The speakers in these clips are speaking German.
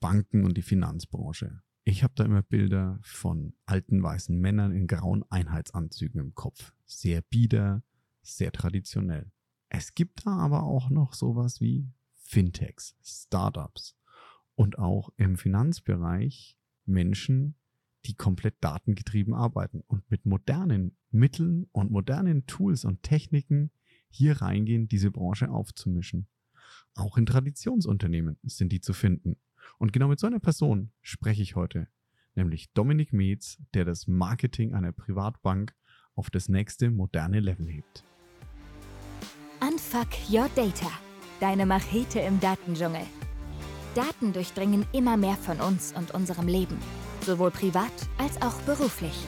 Banken und die Finanzbranche. Ich habe da immer Bilder von alten weißen Männern in grauen Einheitsanzügen im Kopf. Sehr bieder, sehr traditionell. Es gibt da aber auch noch sowas wie Fintechs, Startups und auch im Finanzbereich Menschen, die komplett datengetrieben arbeiten und mit modernen Mitteln und modernen Tools und Techniken hier reingehen, diese Branche aufzumischen. Auch in Traditionsunternehmen sind die zu finden. Und genau mit so einer Person spreche ich heute, nämlich Dominik Metz, der das Marketing einer Privatbank auf das nächste moderne Level hebt. Unfuck Your Data, deine Machete im Datendschungel. Daten durchdringen immer mehr von uns und unserem Leben, sowohl privat als auch beruflich.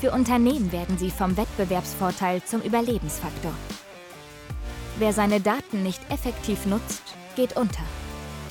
Für Unternehmen werden sie vom Wettbewerbsvorteil zum Überlebensfaktor. Wer seine Daten nicht effektiv nutzt, geht unter.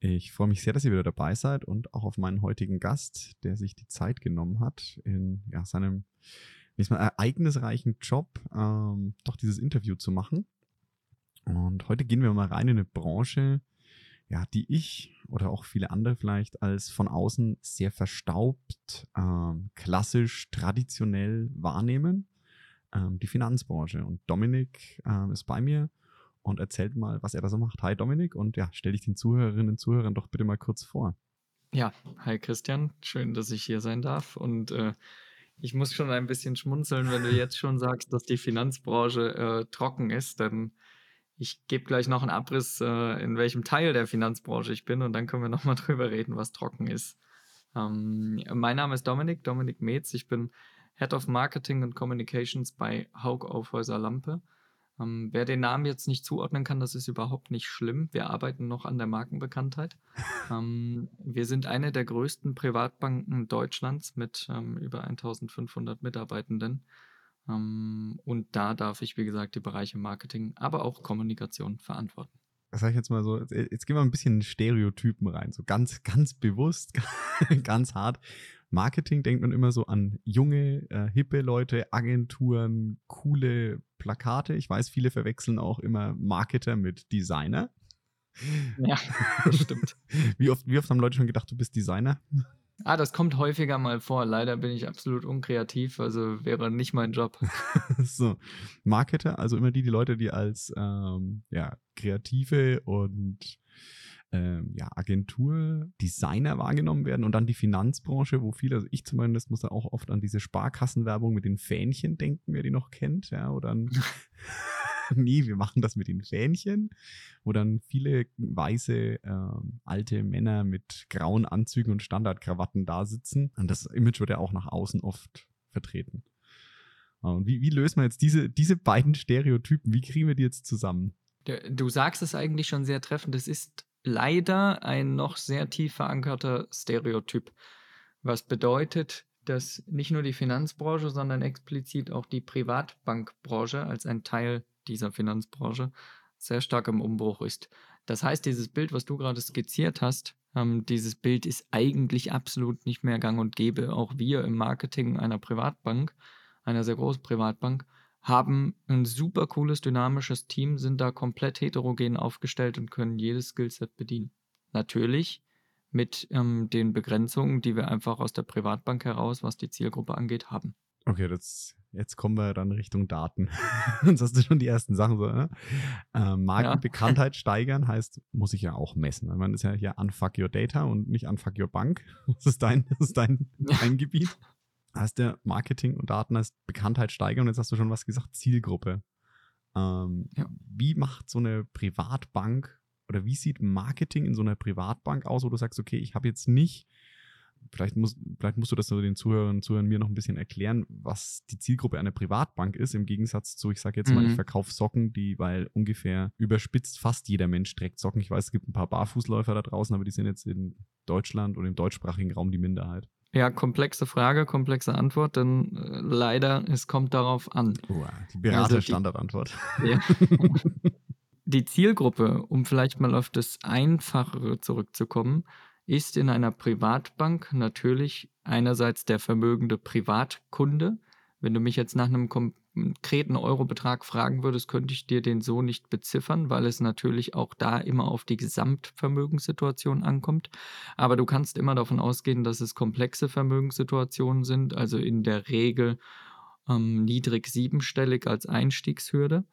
Ich freue mich sehr, dass ihr wieder dabei seid und auch auf meinen heutigen Gast, der sich die Zeit genommen hat, in ja, seinem mal, ereignisreichen Job ähm, doch dieses Interview zu machen. Und heute gehen wir mal rein in eine Branche, ja, die ich oder auch viele andere vielleicht als von außen sehr verstaubt, ähm, klassisch, traditionell wahrnehmen. Ähm, die Finanzbranche. Und Dominik ähm, ist bei mir und erzählt mal, was er da so macht. Hi Dominik und ja, stell dich den Zuhörerinnen und Zuhörern doch bitte mal kurz vor. Ja, hi Christian, schön, dass ich hier sein darf und äh, ich muss schon ein bisschen schmunzeln, wenn du jetzt schon sagst, dass die Finanzbranche äh, trocken ist, denn ich gebe gleich noch einen Abriss, äh, in welchem Teil der Finanzbranche ich bin und dann können wir nochmal drüber reden, was trocken ist. Ähm, mein Name ist Dominik, Dominik Metz, ich bin Head of Marketing and Communications bei Haug Aufhäuser Lampe. Ähm, wer den Namen jetzt nicht zuordnen kann, das ist überhaupt nicht schlimm. Wir arbeiten noch an der Markenbekanntheit. ähm, wir sind eine der größten Privatbanken Deutschlands mit ähm, über 1500 Mitarbeitenden. Ähm, und da darf ich, wie gesagt, die Bereiche Marketing, aber auch Kommunikation verantworten. Das sage ich jetzt mal so, jetzt, jetzt gehen wir ein bisschen in Stereotypen rein, so ganz, ganz bewusst, ganz hart. Marketing denkt man immer so an junge, äh, hippe Leute, Agenturen, coole Plakate. Ich weiß, viele verwechseln auch immer Marketer mit Designer. Ja, das stimmt. wie, oft, wie oft haben Leute schon gedacht, du bist Designer? Ah, das kommt häufiger mal vor. Leider bin ich absolut unkreativ, also wäre nicht mein Job. so, Marketer, also immer die, die Leute, die als ähm, ja, Kreative und ähm, ja, Agentur, Designer wahrgenommen werden und dann die Finanzbranche, wo viele, also ich zumindest muss da auch oft an diese Sparkassenwerbung mit den Fähnchen denken, wer die noch kennt, ja, oder an nee, wir machen das mit den Fähnchen, wo dann viele weiße äh, alte Männer mit grauen Anzügen und Standardkrawatten da sitzen. Und das Image wird ja auch nach außen oft vertreten. Und wie, wie lösen wir jetzt diese, diese beiden Stereotypen? Wie kriegen wir die jetzt zusammen? Du sagst es eigentlich schon sehr treffend. Es ist leider ein noch sehr tief verankerter Stereotyp, was bedeutet, dass nicht nur die Finanzbranche, sondern explizit auch die Privatbankbranche als ein Teil dieser Finanzbranche sehr stark im Umbruch ist. Das heißt, dieses Bild, was du gerade skizziert hast, ähm, dieses Bild ist eigentlich absolut nicht mehr gang und gäbe. Auch wir im Marketing einer Privatbank, einer sehr großen Privatbank, haben ein super cooles, dynamisches Team, sind da komplett heterogen aufgestellt und können jedes Skillset bedienen. Natürlich mit ähm, den Begrenzungen, die wir einfach aus der Privatbank heraus, was die Zielgruppe angeht, haben. Okay, das, jetzt kommen wir dann Richtung Daten. Sonst hast du schon die ersten Sachen so, ne? Äh, Markenbekanntheit ja. steigern heißt, muss ich ja auch messen. Man ist ja hier unfuck your data und nicht unfuck your bank. Das ist dein, das ist dein, dein Gebiet heißt der Marketing und Daten als Bekanntheit steigern und jetzt hast du schon was gesagt, Zielgruppe. Ähm, ja. Wie macht so eine Privatbank oder wie sieht Marketing in so einer Privatbank aus, wo du sagst, okay, ich habe jetzt nicht, vielleicht, muss, vielleicht musst du das den Zuhörern und Zuhörern mir noch ein bisschen erklären, was die Zielgruppe einer Privatbank ist, im Gegensatz zu, ich sage jetzt mhm. mal, ich mhm. verkaufe Socken, die, weil ungefähr überspitzt fast jeder Mensch trägt Socken. Ich weiß, es gibt ein paar Barfußläufer da draußen, aber die sind jetzt in Deutschland oder im deutschsprachigen Raum die Minderheit. Ja, komplexe Frage, komplexe Antwort, denn äh, leider, es kommt darauf an. Oh, die Berater-Standardantwort. Also ja. die Zielgruppe, um vielleicht mal auf das Einfachere zurückzukommen, ist in einer Privatbank natürlich einerseits der vermögende Privatkunde. Wenn du mich jetzt nach einem konkreten Eurobetrag fragen würdest, könnte ich dir den so nicht beziffern, weil es natürlich auch da immer auf die Gesamtvermögenssituation ankommt. Aber du kannst immer davon ausgehen, dass es komplexe Vermögenssituationen sind, also in der Regel ähm, niedrig siebenstellig als Einstiegshürde.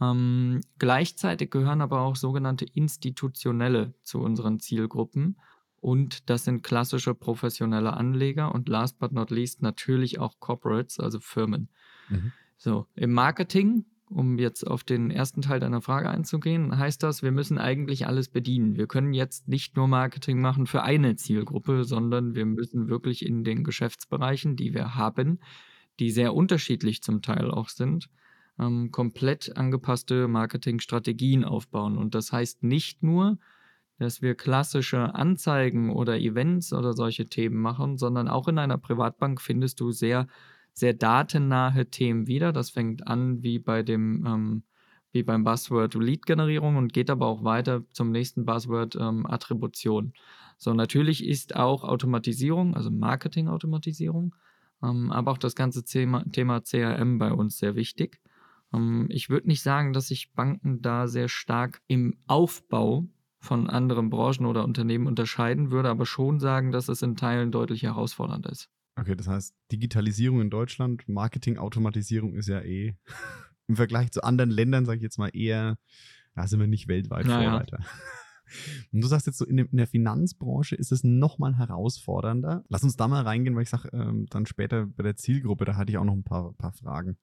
Ähm, gleichzeitig gehören aber auch sogenannte institutionelle zu unseren Zielgruppen. Und das sind klassische professionelle Anleger und last but not least natürlich auch Corporates, also Firmen. Mhm. So, im Marketing, um jetzt auf den ersten Teil deiner Frage einzugehen, heißt das, wir müssen eigentlich alles bedienen. Wir können jetzt nicht nur Marketing machen für eine Zielgruppe, sondern wir müssen wirklich in den Geschäftsbereichen, die wir haben, die sehr unterschiedlich zum Teil auch sind, ähm, komplett angepasste Marketingstrategien aufbauen. Und das heißt nicht nur, dass wir klassische Anzeigen oder Events oder solche Themen machen, sondern auch in einer Privatbank findest du sehr, sehr datennahe Themen wieder. Das fängt an wie bei dem, ähm, wie beim Buzzword Lead-Generierung und geht aber auch weiter zum nächsten Buzzword ähm, Attribution. So, natürlich ist auch Automatisierung, also Marketing-Automatisierung, ähm, aber auch das ganze Thema, Thema CRM bei uns sehr wichtig. Ähm, ich würde nicht sagen, dass sich Banken da sehr stark im Aufbau von anderen Branchen oder Unternehmen unterscheiden, würde aber schon sagen, dass es in Teilen deutlich herausfordernder ist. Okay, das heißt, Digitalisierung in Deutschland, Marketing-Automatisierung ist ja eh im Vergleich zu anderen Ländern, sage ich jetzt mal, eher, da sind wir nicht weltweit naja. Vorreiter. Und du sagst jetzt so, in, der Finanzbranche ist es nochmal herausfordernder. Lass uns da mal reingehen, weil ich sage, ähm, dann später bei der Zielgruppe, da hatte ich auch noch ein paar, paar Fragen.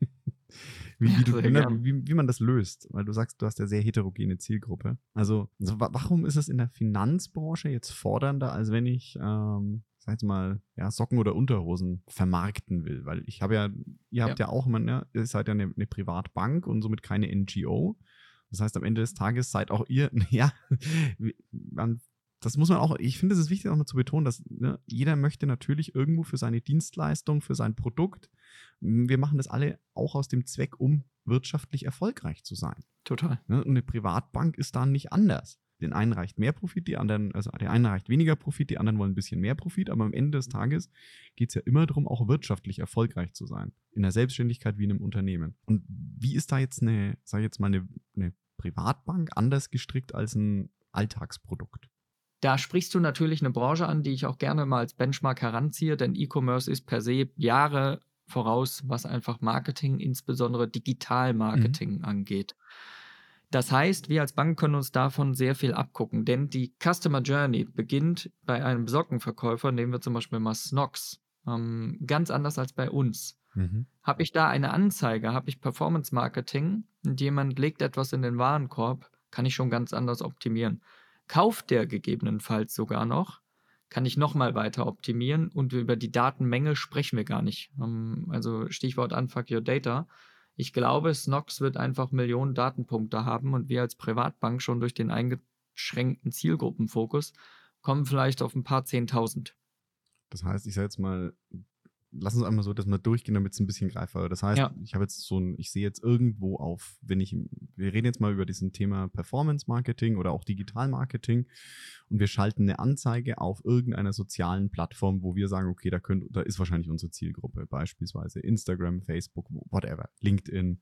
wie, wie, du, ne, wie, wie, man das löst, weil du sagst, du hast ja sehr heterogene Zielgruppe. Also, also warum ist es in der Finanzbranche jetzt fordernder, als wenn ich, ähm, sag jetzt mal, ja, Socken oder Unterhosen vermarkten will? Weil ich habe ja, ihr habt ja, ja auch immer, ne, ihr seid ja eine, eine Privatbank und somit keine NGO. Das heißt, am Ende des Tages seid auch ihr, ja, man das muss man auch, ich finde, es ist wichtig auch mal zu betonen, dass ne, jeder möchte natürlich irgendwo für seine Dienstleistung, für sein Produkt, wir machen das alle auch aus dem Zweck, um wirtschaftlich erfolgreich zu sein. Total. Ne, und eine Privatbank ist da nicht anders. Den einen reicht mehr Profit, die anderen, also der eine reicht weniger Profit, die anderen wollen ein bisschen mehr Profit, aber am Ende des Tages geht es ja immer darum, auch wirtschaftlich erfolgreich zu sein. In der Selbstständigkeit wie in einem Unternehmen. Und wie ist da jetzt eine, sag ich jetzt mal, eine, eine Privatbank anders gestrickt als ein Alltagsprodukt? Da sprichst du natürlich eine Branche an, die ich auch gerne mal als Benchmark heranziehe, denn E-Commerce ist per se Jahre voraus, was einfach Marketing, insbesondere Digital-Marketing mhm. angeht. Das heißt, wir als Bank können uns davon sehr viel abgucken, denn die Customer Journey beginnt bei einem Sockenverkäufer, nehmen wir zum Beispiel mal Snox, ähm, ganz anders als bei uns. Mhm. Habe ich da eine Anzeige, habe ich Performance Marketing und jemand legt etwas in den Warenkorb, kann ich schon ganz anders optimieren. Kauft der gegebenenfalls sogar noch, kann ich nochmal weiter optimieren und über die Datenmenge sprechen wir gar nicht. Ähm, also Stichwort Unfuck Your Data. Ich glaube, Snox wird einfach Millionen Datenpunkte haben und wir als Privatbank schon durch den eingeschränkten Zielgruppenfokus kommen vielleicht auf ein paar Zehntausend. Das heißt, ich sage jetzt mal, lass uns einmal so das mal durchgehen, damit es ein bisschen greifbar wird. Das heißt, ja. ich habe jetzt so ein, ich sehe jetzt irgendwo auf, wenn ich, wir reden jetzt mal über diesen Thema Performance Marketing oder auch Digital Marketing und wir schalten eine Anzeige auf irgendeiner sozialen Plattform, wo wir sagen, okay, da könnt, da ist wahrscheinlich unsere Zielgruppe, beispielsweise Instagram, Facebook, whatever, LinkedIn.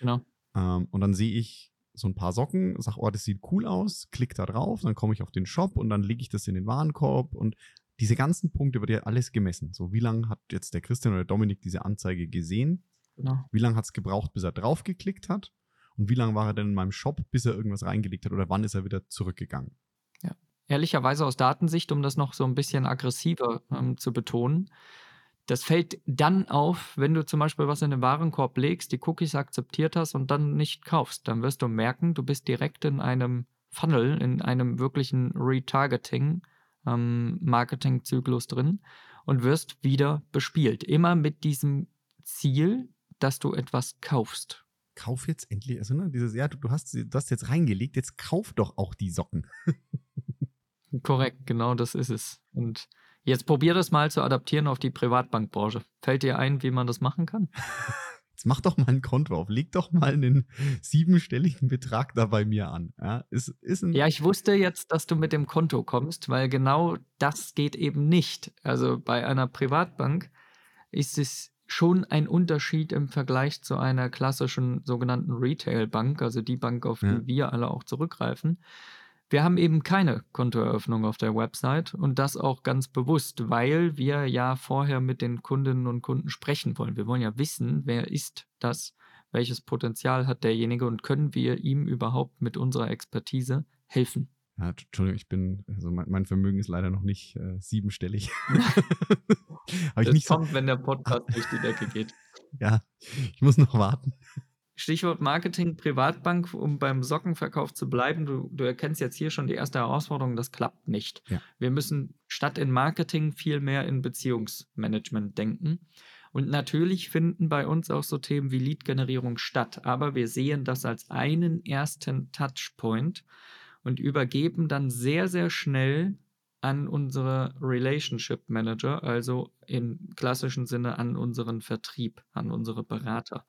Genau. Ähm, und dann sehe ich so ein paar Socken, sage, oh, das sieht cool aus, klick da drauf, dann komme ich auf den Shop und dann lege ich das in den Warenkorb und diese ganzen Punkte wird ja alles gemessen. So, wie lange hat jetzt der Christian oder Dominik diese Anzeige gesehen? Genau. Wie lange hat es gebraucht, bis er draufgeklickt hat? Und wie lange war er denn in meinem Shop, bis er irgendwas reingelegt hat? Oder wann ist er wieder zurückgegangen? Ja, ehrlicherweise aus Datensicht, um das noch so ein bisschen aggressiver ähm, zu betonen. Das fällt dann auf, wenn du zum Beispiel was in den Warenkorb legst, die Cookies akzeptiert hast und dann nicht kaufst. Dann wirst du merken, du bist direkt in einem Funnel, in einem wirklichen Retargeting ähm, Marketingzyklus drin und wirst wieder bespielt. Immer mit diesem Ziel, dass du etwas kaufst. Kauf jetzt endlich, also ne, dieses, ja, du, du, hast, du hast jetzt reingelegt, jetzt kauf doch auch die Socken. Korrekt, genau das ist es. Und Jetzt probier das mal zu adaptieren auf die Privatbankbranche. Fällt dir ein, wie man das machen kann? Jetzt mach doch mal ein Konto auf. Leg doch mal einen siebenstelligen Betrag da bei mir an. Ja, ist, ist Ja, ich wusste jetzt, dass du mit dem Konto kommst, weil genau das geht eben nicht. Also bei einer Privatbank ist es schon ein Unterschied im Vergleich zu einer klassischen sogenannten Retail-Bank, also die Bank, auf Ja. die wir alle auch zurückgreifen. Wir haben eben keine Kontoeröffnung auf der Website und das auch ganz bewusst, weil wir ja vorher mit den Kundinnen und Kunden sprechen wollen. Wir wollen ja wissen, wer ist das, welches Potenzial hat derjenige und können wir ihm überhaupt mit unserer Expertise helfen. Ja, Entschuldigung, ich bin, also mein, Vermögen ist leider noch nicht äh, siebenstellig. Das nicht so, kommt, wenn der Podcast durch die Decke geht. ja, ich muss noch warten. Stichwort Marketing, Privatbank, um beim Sockenverkauf zu bleiben. Du, du erkennst jetzt hier schon die erste Herausforderung, das klappt nicht. Ja. Wir müssen statt in Marketing viel mehr in Beziehungsmanagement denken. Und natürlich finden bei uns auch so Themen wie Lead-Generierung statt, aber wir sehen das als einen ersten Touchpoint und übergeben dann sehr, sehr schnell an unsere Relationship Manager, also im klassischen Sinne an unseren Vertrieb, an unsere Berater.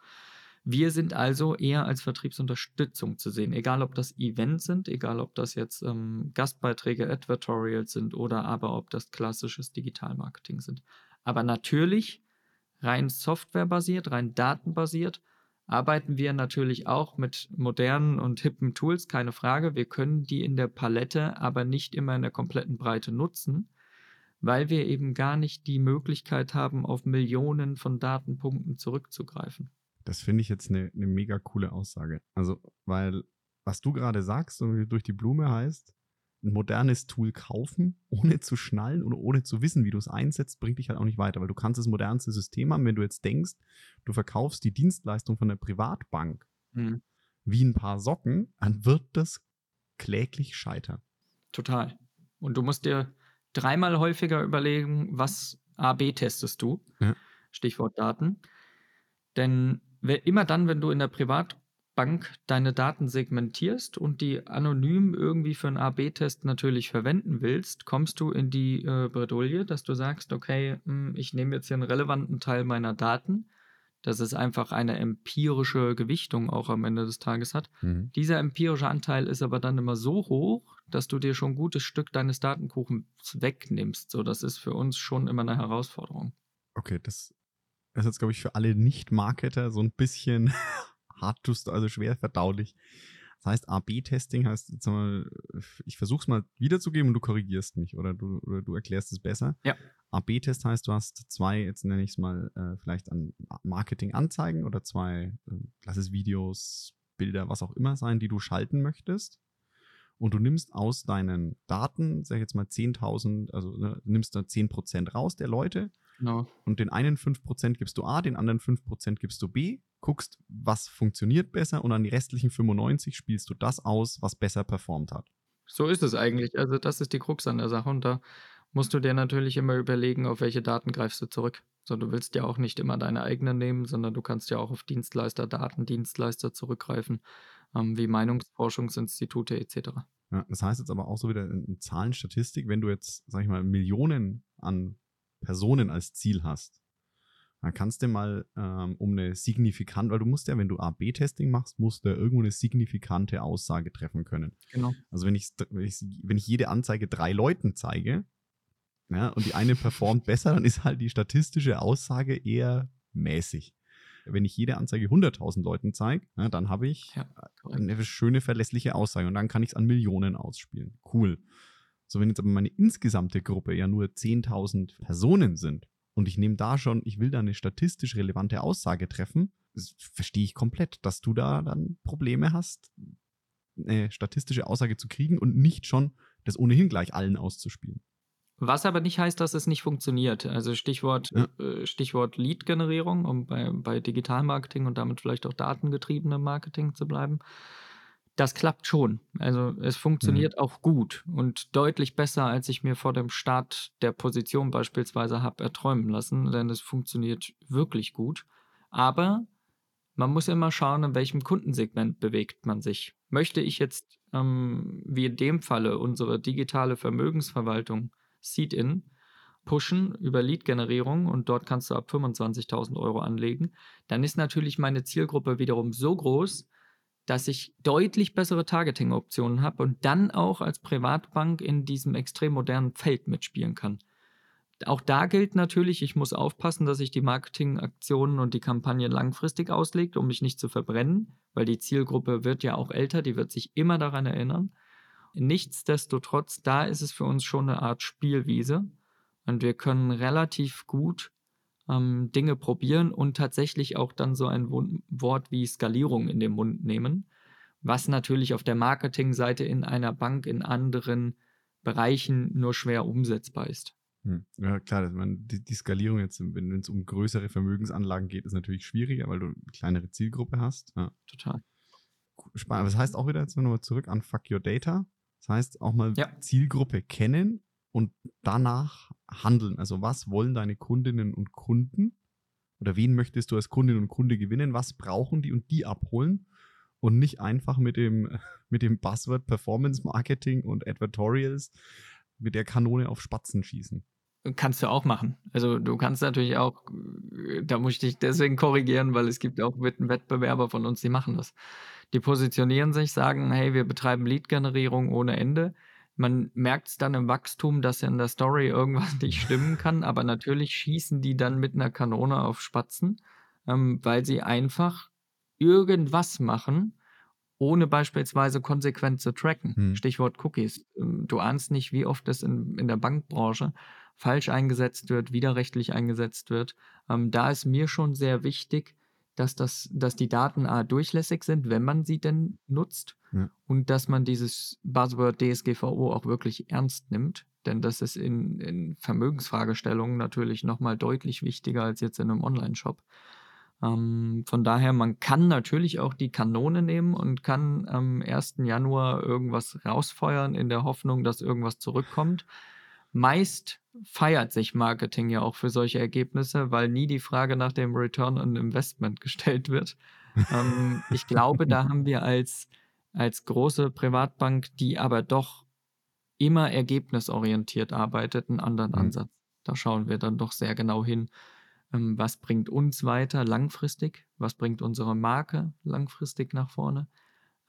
Wir sind also eher als Vertriebsunterstützung zu sehen, egal ob das Events sind, egal ob das jetzt ähm, Gastbeiträge, Advertorials sind oder aber ob das klassisches Digitalmarketing sind. Aber natürlich rein softwarebasiert, rein datenbasiert arbeiten wir natürlich auch mit modernen und hippen Tools, keine Frage. Wir können die in der Palette aber nicht immer in der kompletten Breite nutzen, weil wir eben gar nicht die Möglichkeit haben, auf Millionen von Datenpunkten zurückzugreifen. Das finde ich jetzt eine, eine mega coole Aussage. Also, weil, was du gerade sagst und durch die Blume heißt, ein modernes Tool kaufen, ohne zu schnallen oder ohne zu wissen, wie du es einsetzt, bringt dich halt auch nicht weiter, weil du kannst das modernste System haben, wenn du jetzt denkst, du verkaufst die Dienstleistung von der Privatbank Mhm. wie ein paar Socken, dann wird das kläglich scheitern. Total. Und du musst dir dreimal häufiger überlegen, was AB testest du? Ja. Stichwort Daten. Denn immer dann, wenn du in der Privatbank deine Daten segmentierst und die anonym irgendwie für einen AB-Test natürlich verwenden willst, kommst du in die äh, Bredouille, dass du sagst, okay, hm, ich nehme jetzt hier einen relevanten Teil meiner Daten, dass es einfach eine empirische Gewichtung auch am Ende des Tages hat. Mhm. Dieser empirische Anteil ist aber dann immer so hoch, dass du dir schon ein gutes Stück deines Datenkuchens wegnimmst. So, das ist für uns schon immer eine Herausforderung. Okay, das ist jetzt, glaube ich, für alle Nicht-Marketer so ein bisschen hart, tust also schwer verdaulich. Das heißt, AB-Testing heißt, jetzt mal, ich versuche es mal wiederzugeben und du korrigierst mich oder du, oder du erklärst es besser. Ja. AB-Test heißt, du hast zwei, jetzt nenne ich es mal, äh, vielleicht an Marketing-Anzeigen oder zwei, äh, lass es Videos, Bilder, was auch immer sein, die du schalten möchtest. Und du nimmst aus deinen Daten, sag ich jetzt mal 10.000, also ne, nimmst da 10% raus der Leute Genau. und den einen 5% gibst du A, den anderen 5% gibst du B, guckst, was funktioniert besser und an die restlichen 95 spielst du das aus, was besser performt hat. So ist es eigentlich. Also das ist die Krux an der Sache und da musst du dir natürlich immer überlegen, auf welche Daten greifst du zurück. So, du willst ja auch nicht immer deine eigenen nehmen, sondern du kannst ja auch auf Dienstleister, Datendienstleister zurückgreifen, ähm, wie Meinungsforschungsinstitute etc. Ja, das heißt jetzt aber auch so wieder in, in Zahlenstatistik, wenn du jetzt, sag ich mal, Millionen an Personen als Ziel hast, dann kannst du mal ähm, um eine signifikante, weil du musst ja, wenn du A-B-Testing machst, musst du ja irgendwo eine signifikante Aussage treffen können. Genau. Also wenn ich, wenn ich, wenn ich jede Anzeige drei Leuten zeige, ja, und die eine performt besser, dann ist halt die statistische Aussage eher mäßig. Wenn ich jede Anzeige 100.000 Leuten zeige, ja, dann habe ich Ja, eine schöne, verlässliche Aussage und dann kann ich es an Millionen ausspielen. Cool. So, wenn jetzt aber meine insgesamte Gruppe ja nur 10.000 Personen sind und ich nehme da schon, ich will da eine statistisch relevante Aussage treffen, verstehe ich komplett, dass du da dann Probleme hast, eine statistische Aussage zu kriegen und nicht schon das ohnehin gleich allen auszuspielen. Was aber nicht heißt, dass es nicht funktioniert. Also Stichwort, Ja. äh, Stichwort Lead-Generierung, um bei, bei Digitalmarketing und damit vielleicht auch datengetriebenem Marketing zu bleiben. Das klappt schon. Also es funktioniert auch gut und deutlich besser, als ich mir vor dem Start der Position beispielsweise habe erträumen lassen, denn es funktioniert wirklich gut. Aber man muss immer schauen, in welchem Kundensegment bewegt man sich. Möchte ich jetzt, ähm, wie in dem Falle, unsere digitale Vermögensverwaltung Seed-In pushen über Lead-Generierung und dort kannst du ab 25.000 Euro anlegen, dann ist natürlich meine Zielgruppe wiederum so groß, dass ich deutlich bessere Targeting-Optionen habe und dann auch als Privatbank in diesem extrem modernen Feld mitspielen kann. Auch da gilt natürlich, ich muss aufpassen, dass ich die Marketingaktionen und die Kampagnen langfristig auslege, um mich nicht zu verbrennen, weil die Zielgruppe wird ja auch älter, die wird sich immer daran erinnern. Nichtsdestotrotz, da ist es für uns schon eine Art Spielwiese und wir können relativ gut ähm, Dinge probieren und tatsächlich auch dann so ein Wort wie Skalierung in den Mund nehmen, was natürlich auf der Marketingseite in einer Bank in anderen Bereichen nur schwer umsetzbar ist. Hm. Ja, klar, dass man die, die Skalierung jetzt, wenn es um größere Vermögensanlagen geht, ist natürlich schwieriger, weil du eine kleinere Zielgruppe hast. Ja. Total. Spannend. Das heißt auch wieder jetzt nochmal zurück an Fuck Your Data. Das heißt auch mal ja. Zielgruppe kennen und danach handeln. Also was wollen deine Kundinnen und Kunden? Oder wen möchtest du als Kundin und Kunde gewinnen? Was brauchen die und die abholen? Und nicht einfach mit dem, mit dem Buzzword Performance Marketing und Advertorials mit der Kanone auf Spatzen schießen. Kannst du auch machen. Also du kannst natürlich auch, da muss ich dich deswegen korrigieren, weil es gibt auch Wettbewerber von uns, die machen das. Die positionieren sich, sagen, hey, wir betreiben Lead-Generierung ohne Ende. Man merkt es dann im Wachstum, dass in der Story irgendwas nicht stimmen kann, aber natürlich schießen die dann mit einer Kanone auf Spatzen, ähm, weil sie einfach irgendwas machen, ohne beispielsweise konsequent zu tracken. Hm. Stichwort Cookies. Ähm, du ahnst nicht, wie oft das in, in der Bankbranche falsch eingesetzt wird, widerrechtlich eingesetzt wird. Ähm, da ist mir schon sehr wichtig, dass, das, dass die Daten A durchlässig sind, wenn man sie denn nutzt. Ja. Und dass man dieses Buzzword DSGVO auch wirklich ernst nimmt. Denn das ist in, in Vermögensfragestellungen natürlich nochmal deutlich wichtiger als jetzt in einem Online-Shop. Ähm, von daher, man kann natürlich auch die Kanone nehmen und kann am 1. Januar irgendwas rausfeuern in der Hoffnung, dass irgendwas zurückkommt. Meist feiert sich Marketing ja auch für solche Ergebnisse, weil nie die Frage nach dem Return on Investment gestellt wird. ähm, ich glaube, da haben wir als, als große Privatbank, die aber doch immer ergebnisorientiert arbeitet, einen anderen mhm. Ansatz. Da schauen wir dann doch sehr genau hin, ähm, was bringt uns weiter langfristig, was bringt unsere Marke langfristig nach vorne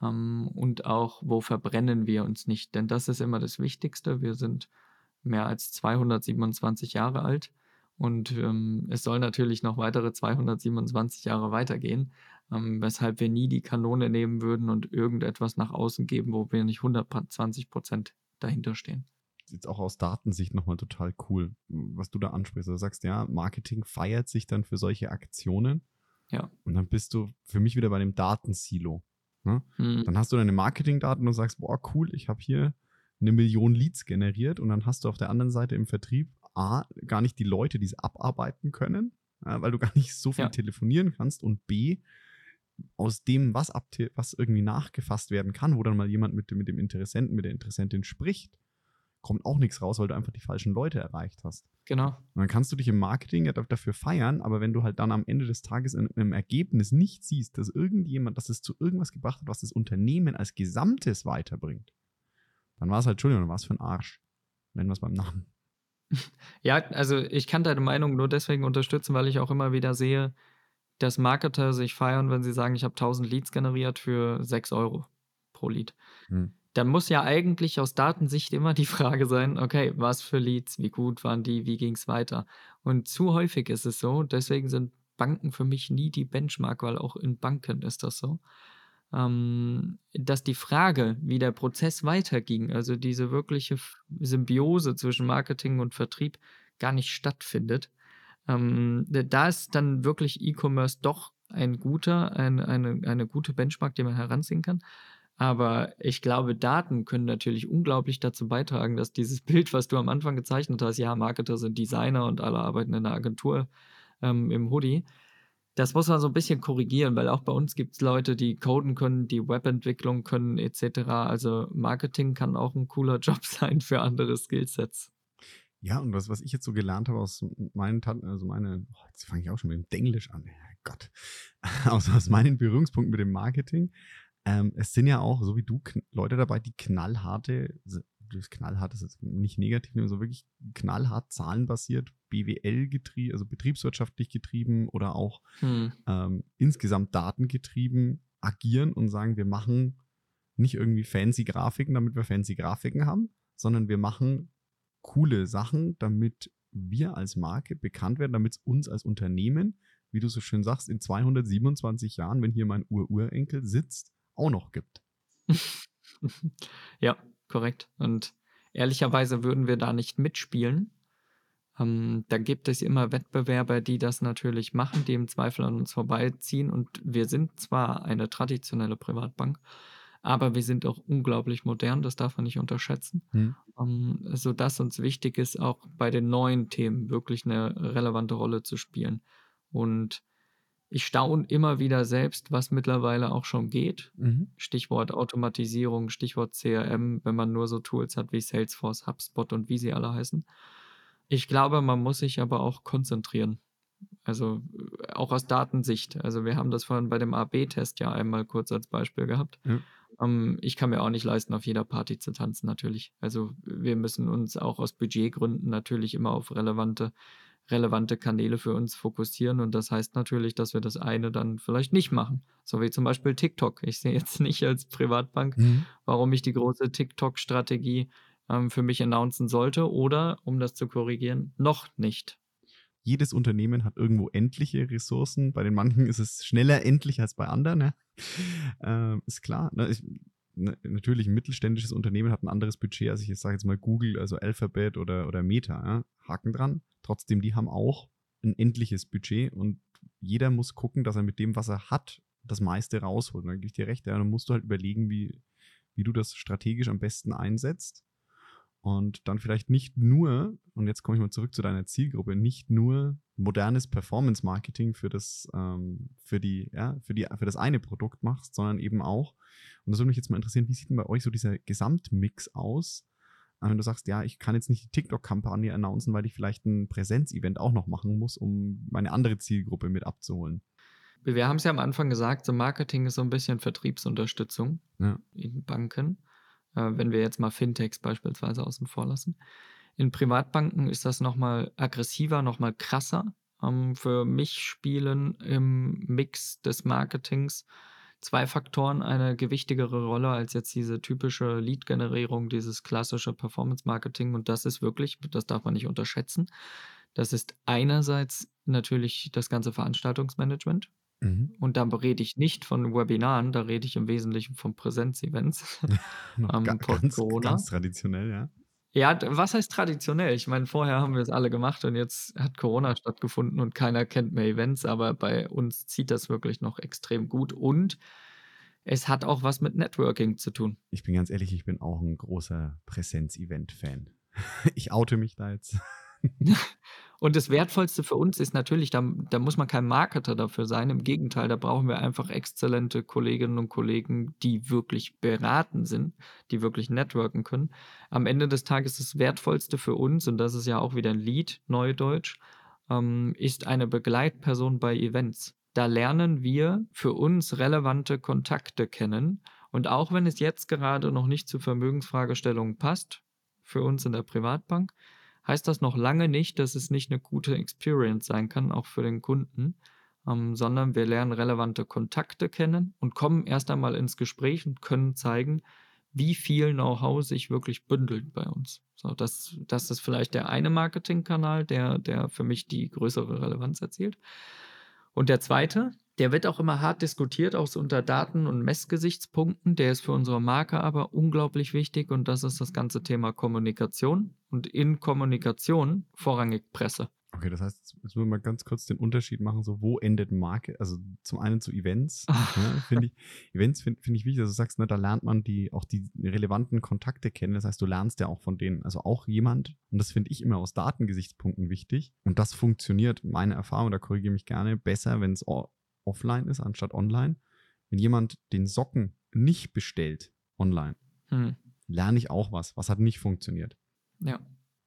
ähm, und auch, wo verbrennen wir uns nicht. Denn das ist immer das Wichtigste. Wir sind mehr als 227 Jahre alt und ähm, es soll natürlich noch weitere 227 Jahre weitergehen, ähm, weshalb wir nie die Kanone nehmen würden und irgendetwas nach außen geben, wo wir nicht 120 Prozent dahinter stehen jetzt auch aus Datensicht nochmal total cool, was du da ansprichst. Du sagst, ja, Marketing feiert sich dann für solche Aktionen. Ja. Und dann bist du für mich wieder bei dem Datensilo. Ne? Mhm. Dann hast du deine Marketingdaten und sagst, boah, cool, ich habe hier eine Million Leads generiert und dann hast du auf der anderen Seite im Vertrieb A, gar nicht die Leute, die es abarbeiten können, weil du gar nicht so viel ja. telefonieren kannst und B, aus dem, was, was irgendwie nachgefasst werden kann, wo dann mal jemand mit, mit dem Interessenten, mit der Interessentin spricht, kommt auch nichts raus, weil du einfach die falschen Leute erreicht hast. Genau. Und dann kannst du dich im Marketing ja dafür feiern, aber wenn du halt dann am Ende des Tages in, im Ergebnis nicht siehst, dass irgendjemand, dass es zu irgendwas gebracht hat, was das Unternehmen als Gesamtes weiterbringt, dann war es halt, Entschuldigung, dann war es für ein Arsch. Nennen wir es beim Namen. Ja, also ich kann deine Meinung nur deswegen unterstützen, weil ich auch immer wieder sehe, dass Marketer sich feiern, wenn sie sagen, ich habe 1000 Leads generiert für 6 Euro pro Lead. Hm dann muss ja eigentlich aus Datensicht immer die Frage sein, okay, was für Leads, wie gut waren die, wie ging es weiter? Und zu häufig ist es so, deswegen sind Banken für mich nie die Benchmark, weil auch in Banken ist das so, ähm, dass die Frage, wie der Prozess weiterging, also diese wirkliche Symbiose zwischen Marketing und Vertrieb, gar nicht stattfindet. Ähm, da ist dann wirklich E-Commerce doch ein guter, ein, eine, eine gute Benchmark, die man heranziehen kann. Aber ich glaube, Daten können natürlich unglaublich dazu beitragen, dass dieses Bild, was du am Anfang gezeichnet hast, ja, Marketer sind Designer und alle arbeiten in einer Agentur ähm, im Hoodie, das muss man so ein bisschen korrigieren, weil auch bei uns gibt es Leute, die coden können, die Webentwicklung können, etc. Also Marketing kann auch ein cooler Job sein für andere Skillsets. Ja, und was, was ich jetzt so gelernt habe aus meinen Tanten, also meine, oh, jetzt fange ich auch schon mit dem Denglisch an, Gott, aus, aus meinen Berührungspunkten mit dem Marketing, ähm, es sind ja auch, so wie du, Leute dabei, die knallharte knallhart ist jetzt nicht negativ, so wirklich knallhart zahlenbasiert, BWL getrieben, also betriebswirtschaftlich getrieben oder auch hm. ähm, insgesamt datengetrieben agieren und sagen, wir machen nicht irgendwie fancy Grafiken, damit wir fancy Grafiken haben, sondern wir machen coole Sachen, damit wir als Marke bekannt werden, damit es uns als Unternehmen, wie du so schön sagst, in 227 Jahren, wenn hier mein Ururenkel sitzt, auch noch gibt. ja, korrekt. Und ehrlicherweise würden wir da nicht mitspielen. Ähm, da gibt es immer Wettbewerber, die das natürlich machen, die im Zweifel an uns vorbeiziehen. Und wir sind zwar eine traditionelle Privatbank, aber wir sind auch unglaublich modern, das darf man nicht unterschätzen, hm. um, ähm, sodass uns wichtig ist, auch bei den neuen Themen wirklich eine relevante Rolle zu spielen. Und ich staune immer wieder selbst, was mittlerweile auch schon geht. Mhm. Stichwort Automatisierung, Stichwort CRM, wenn man nur so Tools hat wie Salesforce, HubSpot und wie sie alle heißen. Ich glaube, man muss sich aber auch konzentrieren. Also äh, auch aus Datensicht. Also wir haben das vorhin bei dem AB-Test ja einmal kurz als Beispiel gehabt. Ja. Ähm, ich kann mir auch nicht leisten, auf jeder Party zu tanzen, natürlich. Also wir müssen uns auch aus Budgetgründen natürlich immer auf relevante, relevante Kanäle für uns fokussieren. Und das heißt natürlich, dass wir das eine dann vielleicht nicht machen. So wie zum Beispiel TikTok. Ich sehe jetzt nicht als Privatbank, mhm. warum ich die große TikTok-Strategie ähm, für mich announcen sollte oder, um das zu korrigieren, noch nicht jedes Unternehmen hat irgendwo endliche Ressourcen. Bei den manchen ist es schneller endlich als bei anderen. Ne? Ähm, ist klar. Ne? Ich, natürlich, ein mittelständisches Unternehmen hat ein anderes Budget als ich jetzt sage jetzt mal Google, also Alphabet oder, oder Meta. Ja? Haken dran. Trotzdem, die haben auch ein endliches Budget und jeder muss gucken, dass er mit dem, was er hat, das meiste rausholt. Und dann gebe ich dir recht, ja, dann musst du halt überlegen, wie, wie du das strategisch am besten einsetzt und dann vielleicht nicht nur, und jetzt komme ich mal zurück zu deiner Zielgruppe, nicht nur modernes Performance-Marketing für das, ähm, für die, ja, für die, für das eine Produkt machst, sondern eben auch, und das würde mich jetzt mal interessieren, wie sieht denn bei euch so dieser Gesamtmix aus? Wenn du sagst, ja, ich kann jetzt nicht die TikTok-Kampagne announcen, weil ich vielleicht ein Präsenzevent auch noch machen muss, um meine andere Zielgruppe mit abzuholen. Wir haben es ja am Anfang gesagt, so Marketing ist so ein bisschen Vertriebsunterstützung ja. in Banken äh, wenn wir jetzt mal Fintechs beispielsweise außen vor lassen. In Privatbanken ist das nochmal aggressiver, nochmal krasser. Ähm, für mich spielen im Mix des Marketings zwei Faktoren eine gewichtigere Rolle als jetzt diese typische Lead-Generierung, dieses klassische Performance-Marketing. Und das ist wirklich, das darf man nicht unterschätzen. Das ist einerseits natürlich das ganze Veranstaltungsmanagement. Mhm. Und da rede ich nicht von Webinaren, da rede ich im Wesentlichen von Präsenzevents. ähm, ganz, ganz traditionell, ja. Ja, was heißt traditionell? Ich meine, vorher haben wir es alle gemacht und jetzt hat Corona stattgefunden und keiner kennt mehr Events, aber bei uns zieht das wirklich noch extrem gut und es hat auch was mit Networking zu tun. Ich bin ganz ehrlich, ich bin auch ein großer Präsenz-Event-Fan. Ich oute mich da jetzt. Und das Wertvollste für uns ist natürlich, da, da muss man kein Marketer dafür sein. Im Gegenteil, da brauchen wir einfach exzellente Kolleginnen und Kollegen, die wirklich beraten sind, die wirklich networken können. Am Ende des Tages das Wertvollste für uns, und das ist ja auch wieder ein Lied, Neudeutsch, ähm, ist eine Begleitperson bei Events. Da lernen wir für uns relevante Kontakte kennen. Und auch wenn es jetzt gerade noch nicht zu Vermögensfragestellungen passt, für uns in der Privatbank, heißt das noch lange nicht, dass es nicht eine gute Experience sein kann, auch für den Kunden, ähm, sondern wir lernen relevante Kontakte kennen und kommen erst einmal ins Gespräch und können zeigen, wie viel Know-how sich wirklich bündelt bei uns. So, das, das ist vielleicht der eine Marketingkanal, der, der für mich die größere Relevanz erzielt. Und der zweite, der wird auch immer hart diskutiert, auch so unter Daten- und Messgesichtspunkten. Der ist für unsere Marke aber unglaublich wichtig und das ist das ganze Thema Kommunikation und in Kommunikation vorrangig Presse. Okay, das heißt, jetzt müssen wir mal ganz kurz den Unterschied machen, so wo endet Marke? Also zum einen zu Events, ja, finde ich, Events finde find ich wichtig, also du sagst, ne, da lernt man die auch die relevanten Kontakte kennen, das heißt, du lernst ja auch von denen, also auch jemand, und das finde ich immer aus Datengesichtspunkten wichtig, und das funktioniert, meine Erfahrung, da korrigiere mich gerne, besser, wenn es offline ist, anstatt online. Wenn jemand den Socken nicht bestellt online, hm. lerne ich auch was. Was hat nicht funktioniert? Ja.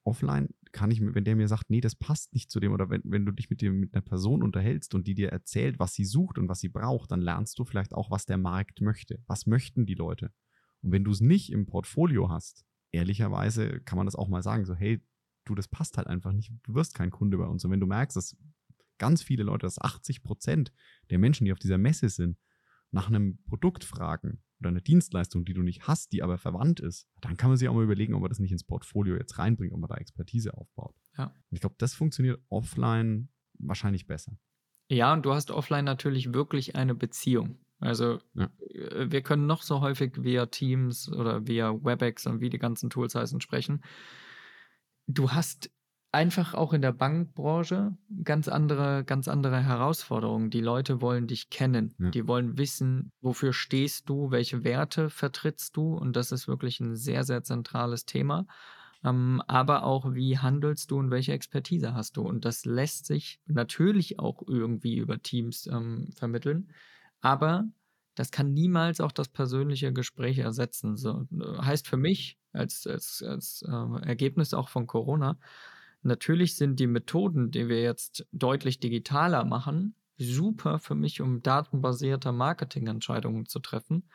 Offline kann ich, wenn der mir sagt, nee, das passt nicht zu dem, oder wenn, wenn du dich mit, dem, mit einer Person unterhältst und die dir erzählt, was sie sucht und was sie braucht, dann lernst du vielleicht auch, was der Markt möchte. Was möchten die Leute? Und wenn du es nicht im Portfolio hast, ehrlicherweise kann man das auch mal sagen, so hey, du, das passt halt einfach nicht, du wirst kein Kunde bei uns. Und wenn du merkst, dass ganz viele Leute, dass 80 Prozent der Menschen, die auf dieser Messe sind, nach einem Produkt fragen oder einer Dienstleistung, die du nicht hast, die aber verwandt ist, dann kann man sich auch mal überlegen, ob man das nicht ins Portfolio jetzt reinbringt, ob man da Expertise aufbaut. Ja. Und ich glaube, das funktioniert offline wahrscheinlich besser. Ja, und du hast offline natürlich wirklich eine Beziehung. Also Ja. äh, wir können noch so häufig via Teams oder via WebEx und wie die ganzen Tools heißen sprechen. Du hast einfach auch in der Bankbranche ganz andere, ganz andere Herausforderungen. Die Leute wollen dich kennen. Ja. Die wollen wissen, wofür stehst du, welche Werte vertrittst du. Und das ist wirklich ein sehr, sehr zentrales Thema. Ähm, aber auch, wie handelst du und welche Expertise hast du? Und das lässt sich natürlich auch irgendwie über Teams ähm, vermitteln. Aber das kann niemals auch das persönliche Gespräch ersetzen. So, äh, heißt für mich, als, als, als äh, Ergebnis auch von Corona, natürlich sind die Methoden, die wir jetzt deutlich digitaler machen, super für mich, um datenbasierte Marketingentscheidungen zu treffen.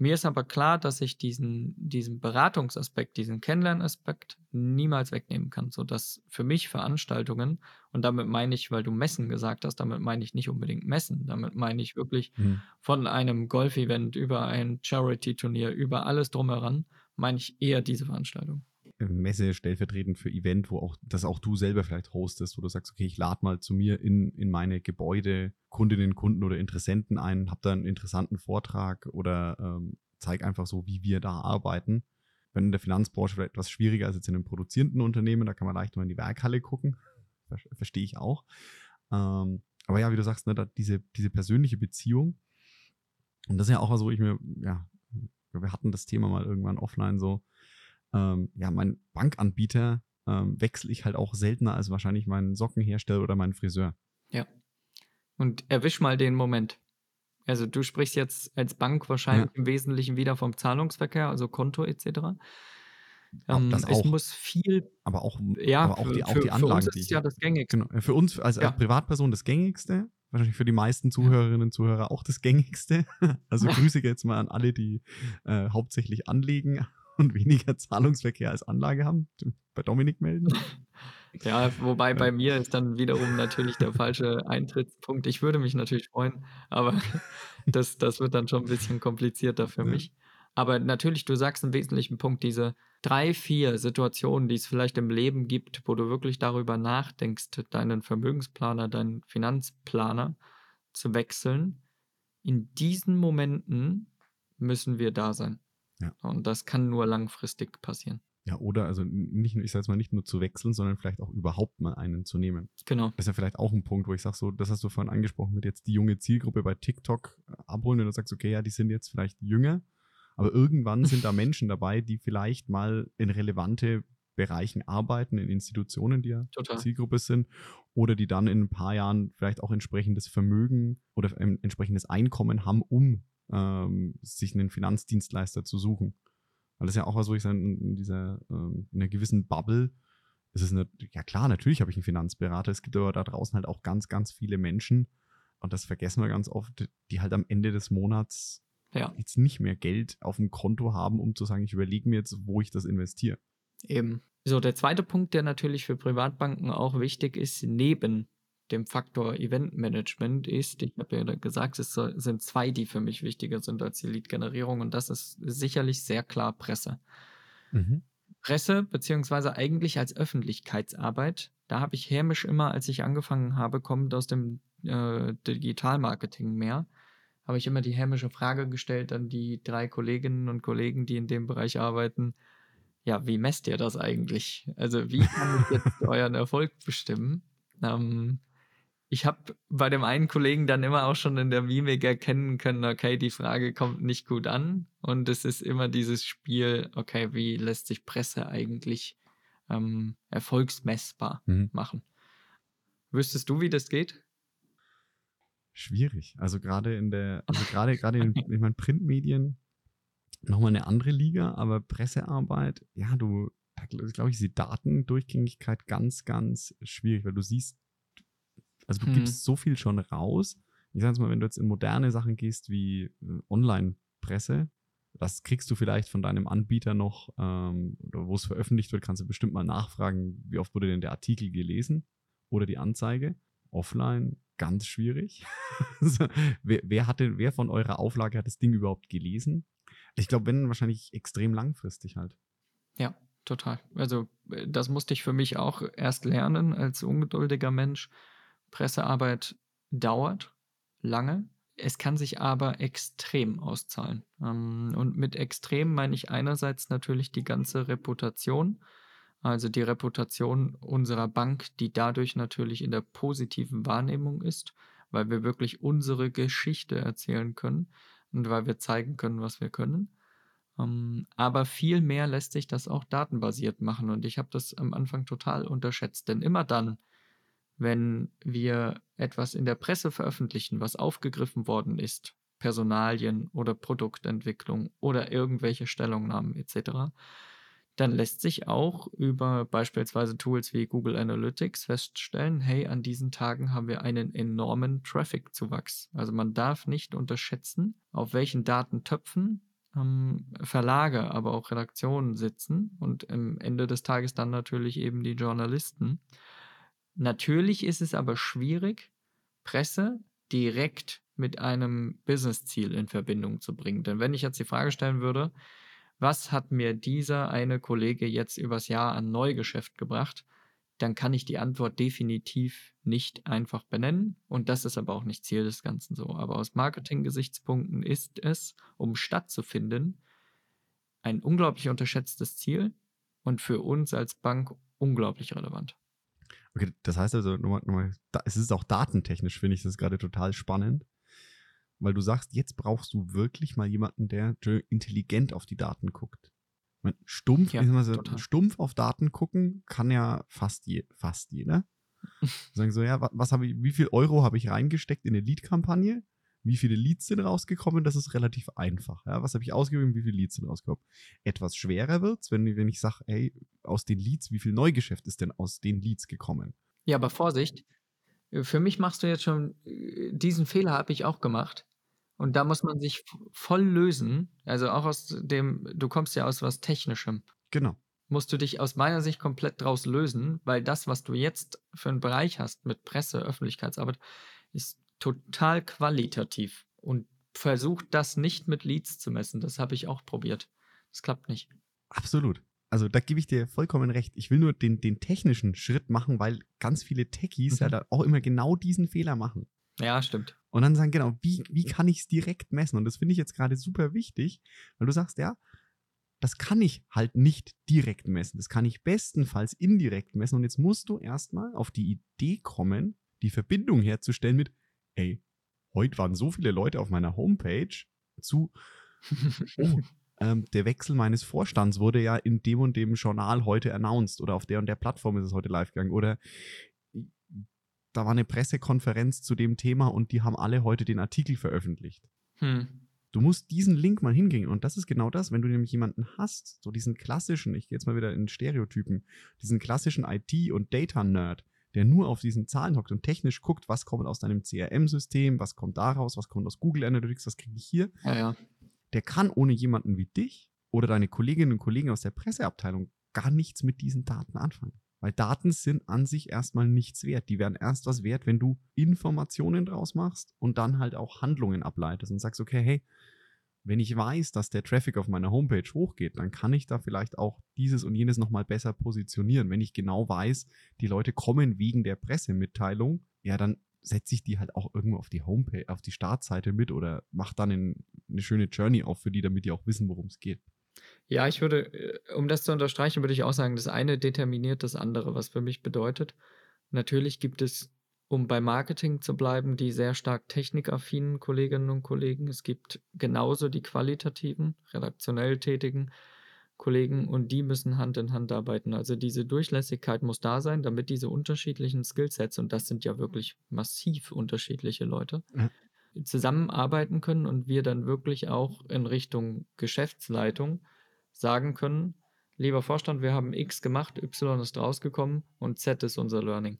Mir ist aber klar, dass ich diesen, diesen Beratungsaspekt, diesen Kennenlernaspekt niemals wegnehmen kann, sodass für mich Veranstaltungen, und damit meine ich, weil du Messen gesagt hast, damit meine ich nicht unbedingt Messen, damit meine ich wirklich Mhm. von einem Golf-Event über ein Charity-Turnier, über alles drumheran, meine ich eher diese Veranstaltung. Messe stellvertretend für Event, wo auch das auch du selber vielleicht hostest, wo du sagst, okay, ich lade mal zu mir in, in meine Gebäude Kundinnen, Kunden oder Interessenten ein, hab da einen interessanten Vortrag oder ähm, zeig einfach so, wie wir da arbeiten. Wenn in der Finanzbranche vielleicht etwas schwieriger als jetzt in einem produzierenden Unternehmen, da kann man leicht mal in die Werkhalle gucken. Ver Verstehe ich auch. Ähm, aber ja, wie du sagst, ne, diese, diese persönliche Beziehung. Und das ist ja auch was, wo ich mir, ja, wir hatten das Thema mal irgendwann offline so, ähm, ja, mein Bankanbieter ähm, wechsle ich halt auch seltener als wahrscheinlich meinen Sockenhersteller oder meinen Friseur. Und erwisch mal den Moment. Also du sprichst jetzt als Bank wahrscheinlich im Wesentlichen wieder vom Zahlungsverkehr, also Konto etc. Auch Ähm, das es auch. muss viel, Aber auch, ja, aber auch für, die, auch für, die für Anlagen, uns ist die es ich ja das Gängigste. Genau, für uns als, Ja. als Privatperson das gängigste, wahrscheinlich für die meisten Zuhörerinnen und Zuhörer auch das gängigste. Also Grüße jetzt mal an alle, die äh, hauptsächlich anlegen und weniger Zahlungsverkehr als Anlage haben. Bei Dominik melden. Ja, wobei bei mir ist dann wiederum natürlich der falsche Eintrittspunkt. Ich würde mich natürlich freuen, aber das, das wird dann schon ein bisschen komplizierter für Ja. mich. Aber natürlich, du sagst einen wesentlichen Punkt, diese drei, vier Situationen, die es vielleicht im Leben gibt, wo du wirklich darüber nachdenkst, deinen Vermögensplaner, deinen Finanzplaner zu wechseln. In diesen Momenten müssen wir da sein. Ja. Und das kann nur langfristig passieren. Ja, oder also nicht, nur- ich sage jetzt mal nicht nur zu wechseln, sondern vielleicht auch überhaupt mal einen zu nehmen. Genau. Das ist ja vielleicht auch ein Punkt, wo ich sage, so, das hast du vorhin angesprochen, mit jetzt die junge Zielgruppe bei TikTok äh, abholen und du sagst, okay, ja, die sind jetzt vielleicht jünger, aber irgendwann sind da Menschen dabei, die vielleicht mal in relevante Bereichen arbeiten, in Institutionen, die ja Total. Zielgruppe sind, oder die dann in ein paar Jahren vielleicht auch entsprechendes Vermögen oder ein entsprechendes Einkommen haben, um ähm, sich einen Finanzdienstleister zu suchen. Weil das ist ja auch was, wo ich sage, in dieser, ähm, in einer gewissen Bubble ist es eine, ja klar, natürlich habe ich einen Finanzberater, es gibt aber da draußen halt auch ganz, ganz viele Menschen, und das vergessen wir ganz oft, die halt am Ende des Monats Ja. jetzt nicht mehr Geld auf dem Konto haben, um zu sagen, ich überlege mir jetzt, wo ich das investiere. Eben. So, der zweite Punkt, der natürlich für Privatbanken auch wichtig ist, neben dem Faktor Eventmanagement ist, ich habe ja gesagt, es sind zwei, die für mich wichtiger sind als die Lead-Generierung und das ist sicherlich sehr klar Presse. Presse, beziehungsweise eigentlich als Öffentlichkeitsarbeit, da habe ich hämisch immer, als ich angefangen habe, kommt aus dem äh, Digitalmarketing mehr, habe ich immer die hämische Frage gestellt an die drei Kolleginnen und Kollegen, die in dem Bereich arbeiten. Ja, wie messt ihr das eigentlich? Also wie kann ich jetzt euren Erfolg bestimmen? Ähm, ich habe bei dem einen Kollegen dann immer auch schon in der Mimik erkennen können, okay, die Frage kommt nicht gut an. Und es ist immer dieses Spiel, okay, wie lässt sich Presse eigentlich ähm, erfolgsmessbar Mhm. machen? Wüsstest du, wie das geht? Schwierig. Also gerade in der, also gerade, gerade in, in meinen Printmedien nochmal eine andere Liga, aber Pressearbeit, ja, du, glaube ich, ist die Datendurchgängigkeit ganz, ganz schwierig, weil du siehst, also du Hm. gibst so viel schon raus. Ich sage jetzt mal, wenn du jetzt in moderne Sachen gehst wie äh, Online-Presse, Das kriegst du vielleicht von deinem Anbieter noch, ähm, wo es veröffentlicht wird, kannst du bestimmt mal nachfragen, wie oft wurde denn der Artikel gelesen oder die Anzeige. Offline ganz schwierig. wer, wer, hatte, wer von eurer Auflage hat das Ding überhaupt gelesen? Ich glaube, wenn wahrscheinlich extrem langfristig halt. Ja, total. Also äh, das musste ich für mich auch erst lernen als ungeduldiger Mensch. Pressearbeit dauert lange. Es kann sich aber extrem auszahlen. Ähm, und mit extrem meine ich einerseits natürlich die ganze Reputation, also die Reputation unserer Bank, die dadurch natürlich in der positiven Wahrnehmung ist, weil wir wirklich unsere Geschichte erzählen können und weil wir zeigen können, was wir können. Ähm, aber viel mehr lässt sich das auch datenbasiert machen und ich habe das am Anfang total unterschätzt, denn immer dann, wenn wir etwas in der Presse veröffentlichen, was aufgegriffen worden ist, Personalien oder Produktentwicklung oder irgendwelche Stellungnahmen etc., dann lässt sich auch über beispielsweise Tools wie Google Analytics feststellen, hey, an diesen Tagen haben wir einen enormen Traffic-Zuwachs. Also man darf nicht unterschätzen, auf welchen Datentöpfen ähm, Verlage, aber auch Redaktionen sitzen und am Ende des Tages dann natürlich eben die Journalisten. Natürlich ist es aber schwierig, Presse direkt mit einem Business-Ziel in Verbindung zu bringen. Denn wenn ich jetzt die Frage stellen würde, was hat mir dieser eine Kollege jetzt übers Jahr an Neugeschäft gebracht, dann kann ich die Antwort definitiv nicht einfach benennen. Und das ist aber auch nicht Ziel des Ganzen so. Aber aus Marketing-Gesichtspunkten ist es, um stattzufinden, ein unglaublich unterschätztes Ziel und für uns als Bank unglaublich relevant. Okay, das heißt also, nochmal, nochmal, es ist auch datentechnisch, finde ich das gerade total spannend, weil du sagst, jetzt brauchst du wirklich mal jemanden, der intelligent auf die Daten guckt. Meine, stumpf, ja, so, stumpf auf Daten gucken kann ja fast, je, fast jeder. Sagen so, ja, was habe ich, wie viel Euro habe ich reingesteckt in eine Lead-Kampagne? Wie viele Leads sind rausgekommen? Das ist relativ einfach. Ja, was habe ich ausgegeben? Wie viele Leads sind rausgekommen? Etwas schwerer wird es, wenn, wenn ich sage, ey, aus den Leads, wie viel Neugeschäft ist denn aus den Leads gekommen? Ja, aber Vorsicht. Für mich machst du jetzt schon, äh, diesen Fehler habe ich auch gemacht. Und da muss man sich voll lösen. Also auch aus dem, du kommst ja aus was Technischem. Genau. Musst du dich aus meiner Sicht komplett draus lösen, weil das, was du jetzt für einen Bereich hast mit Presse, Öffentlichkeitsarbeit, ist total qualitativ. Und versucht das nicht mit Leads zu messen. Das habe ich auch probiert. Das klappt nicht. Absolut. Also da gebe ich dir vollkommen recht. Ich will nur den, den technischen Schritt machen, weil ganz viele Techies mhm. ja da auch immer genau diesen Fehler machen. Ja, stimmt. Und dann sagen, genau, wie, wie kann ich es direkt messen? Und das finde ich jetzt gerade super wichtig, weil du sagst, ja, das kann ich halt nicht direkt messen. Das kann ich bestenfalls indirekt messen. Und jetzt musst du erstmal auf die Idee kommen, die Verbindung herzustellen mit, ey, heute waren so viele Leute auf meiner Homepage zu, oh, ähm, der Wechsel meines Vorstands wurde ja in dem und dem Journal heute announced oder auf der und der Plattform ist es heute live gegangen oder da war eine Pressekonferenz zu dem Thema und die haben alle heute den Artikel veröffentlicht. Hm. Du musst diesen Link mal hingehen und das ist genau das, wenn du nämlich jemanden hast, so diesen klassischen, ich gehe jetzt mal wieder in Stereotypen, diesen klassischen IT- und Data-Nerd, der nur auf diesen Zahlen hockt und technisch guckt, was kommt aus deinem CRM-System, was kommt daraus, was kommt aus Google Analytics, was kriege ich hier. Ja, ja. Der kann ohne jemanden wie dich oder deine Kolleginnen und Kollegen aus der Presseabteilung gar nichts mit diesen Daten anfangen. Weil Daten sind an sich erstmal nichts wert. Die werden erst was wert, wenn du Informationen draus machst und dann halt auch Handlungen ableitest und sagst, okay, hey, wenn ich weiß, dass der Traffic auf meiner Homepage hochgeht, dann kann ich da vielleicht auch dieses und jenes nochmal besser positionieren. Wenn ich genau weiß, die Leute kommen wegen der Pressemitteilung, ja, dann setze ich die halt auch irgendwo auf die Homepage, auf die Startseite mit oder mache dann eine schöne Journey auf für die, damit die auch wissen, worum es geht. Ja, ich würde, äh, um das zu unterstreichen, würde ich auch sagen, das eine determiniert das andere, was für mich bedeutet. Natürlich gibt es, um bei Marketing zu bleiben, die sehr stark technikaffinen Kolleginnen und Kollegen. Es gibt genauso die qualitativen, redaktionell tätigen Kollegen und die müssen Hand in Hand arbeiten. Also diese Durchlässigkeit muss da sein, damit diese unterschiedlichen Skillsets, und das sind ja wirklich massiv unterschiedliche Leute, ja. zusammenarbeiten können und wir dann wirklich auch in Richtung Geschäftsleitung sagen können, lieber Vorstand, wir haben X gemacht, Y ist rausgekommen und Z ist unser Learning.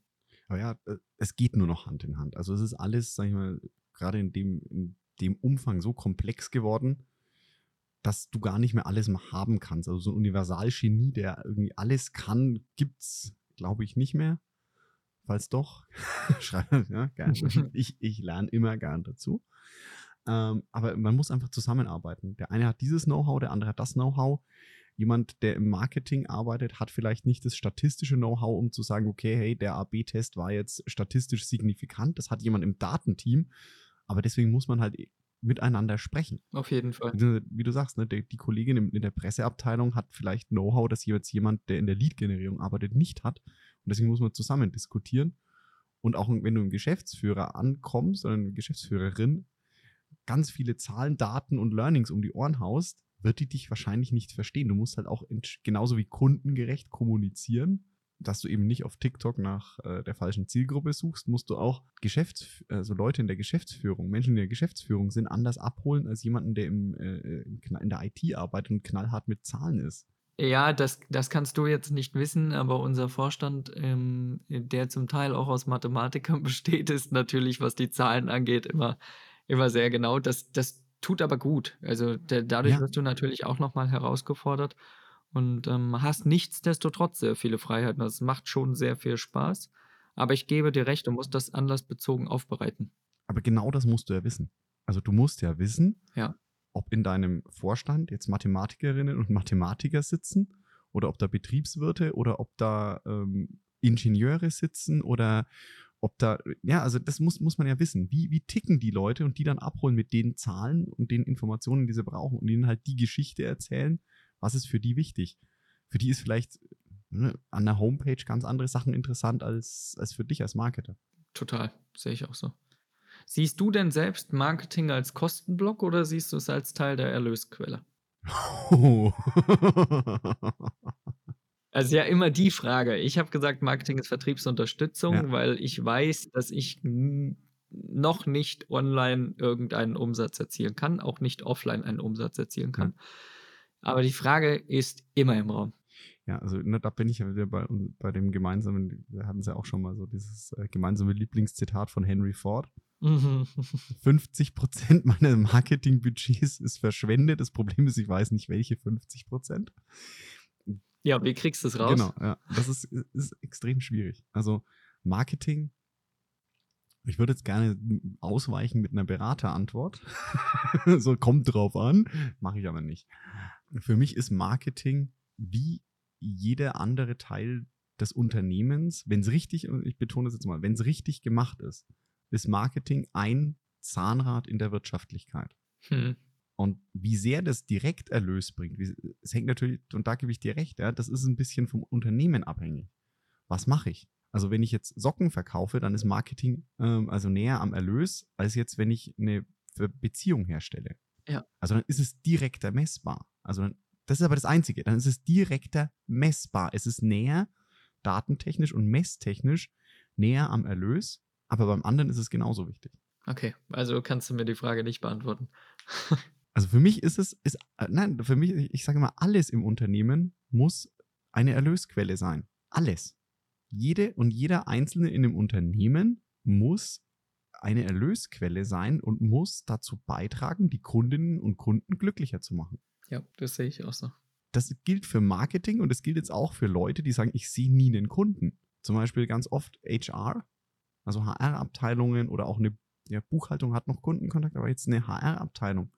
Aber ja, äh, es geht nur noch Hand in Hand. Also es ist alles, sag ich mal, gerade in dem, in dem Umfang so komplex geworden. dass du gar nicht mehr alles haben kannst. Also so ein Universalgenie, der irgendwie alles kann, gibt's, glaube ich, nicht mehr. Falls doch, schreibe ja, gerne. Ich, ich lerne immer gern dazu. Ähm, aber man muss einfach zusammenarbeiten. Der eine hat dieses Know-how, der andere hat das Know-how. Jemand, der im Marketing arbeitet, hat vielleicht nicht das statistische Know-how, um zu sagen, okay, hey, der AB-Test war jetzt statistisch signifikant. Das hat jemand im Datenteam. Aber deswegen muss man halt miteinander sprechen. Auf jeden Fall. Wie du sagst, ne, die, die Kollegin in, der Presseabteilung hat vielleicht Know-how, das jetzt jemand, der in der Lead-Generierung arbeitet, nicht hat. Und deswegen muss man zusammen diskutieren. Und auch wenn du einen Geschäftsführer ankommst oder eine Geschäftsführerin, ganz viele Zahlen, Daten und Learnings um die Ohren haust, wird die dich wahrscheinlich nicht verstehen. Du musst halt auch genauso wie kundengerecht kommunizieren dass du eben nicht auf TikTok nach äh, der falschen Zielgruppe suchst, musst du auch Geschäfts also Leute in der Geschäftsführung, Menschen in der Geschäftsführung sind anders abholen als jemanden, der im, äh, in der IT arbeitet und knallhart mit Zahlen ist. Ja, das, das kannst du jetzt nicht wissen, aber unser Vorstand, ähm, der zum Teil auch aus Mathematikern besteht, ist natürlich, was die Zahlen angeht, immer, immer sehr genau. Das, das tut aber gut. Also der, dadurch ja. wirst du natürlich auch nochmal herausgefordert und ähm, hast nichtsdestotrotz sehr viele Freiheiten. Das macht schon sehr viel Spaß. Aber ich gebe dir recht, du musst das anlassbezogen aufbereiten. Aber genau das musst du ja wissen. Also du musst ja wissen, ja. ob in deinem Vorstand jetzt Mathematikerinnen und Mathematiker sitzen oder ob da Betriebswirte oder ob da ähm, Ingenieure sitzen oder ob da, ja, also das muss, muss man ja wissen. Wie, wie ticken die Leute und die dann abholen mit den Zahlen und den Informationen, die sie brauchen und ihnen halt die Geschichte erzählen, was ist für die wichtig? Für die ist vielleicht ne, an der Homepage ganz andere Sachen interessant als, als für dich als Marketer. Total, sehe ich auch so. Siehst du denn selbst Marketing als Kostenblock oder siehst du es als Teil der Erlösquelle? Oh. Also ja immer die Frage. Ich habe gesagt, Marketing ist Vertriebsunterstützung, ja. weil ich weiß, dass ich noch nicht online irgendeinen Umsatz erzielen kann, auch nicht offline einen Umsatz erzielen kann. Ja. Aber die Frage ist immer im Raum. Ja, also ne, da bin ich ja wieder bei, bei dem gemeinsamen, wir hatten es ja auch schon mal so, dieses äh, gemeinsame Lieblingszitat von Henry Ford. 50 Prozent meines Marketingbudgets ist verschwendet. Das Problem ist, ich weiß nicht, welche 50 Prozent. Ja, wie kriegst du es raus? Genau, ja. Das ist, ist extrem schwierig. Also Marketing, ich würde jetzt gerne ausweichen mit einer Beraterantwort. so kommt drauf an, mache ich aber nicht. Für mich ist Marketing wie jeder andere Teil des Unternehmens, wenn es richtig, und ich betone das jetzt mal, wenn es richtig gemacht ist, ist Marketing ein Zahnrad in der Wirtschaftlichkeit. Hm. Und wie sehr das direkt Erlös bringt, es hängt natürlich, und da gebe ich dir recht, ja, das ist ein bisschen vom Unternehmen abhängig. Was mache ich? Also wenn ich jetzt Socken verkaufe, dann ist Marketing ähm, also näher am Erlös, als jetzt, wenn ich eine Beziehung herstelle. Ja. Also dann ist es direkter messbar. Also dann, das ist aber das Einzige. Dann ist es direkter messbar. Es ist näher, datentechnisch und messtechnisch, näher am Erlös. Aber beim anderen ist es genauso wichtig. Okay, also kannst du mir die Frage nicht beantworten. also für mich ist es, ist, äh, nein, für mich, ich sage mal, alles im Unternehmen muss eine Erlösquelle sein. Alles. Jede und jeder Einzelne in dem Unternehmen muss eine Erlösquelle sein und muss dazu beitragen, die Kundinnen und Kunden glücklicher zu machen. Ja, das sehe ich auch so. Das gilt für Marketing und das gilt jetzt auch für Leute, die sagen, ich sehe nie einen Kunden. Zum Beispiel ganz oft HR, also HR-Abteilungen oder auch eine ja, Buchhaltung hat noch Kundenkontakt, aber jetzt eine HR-Abteilung,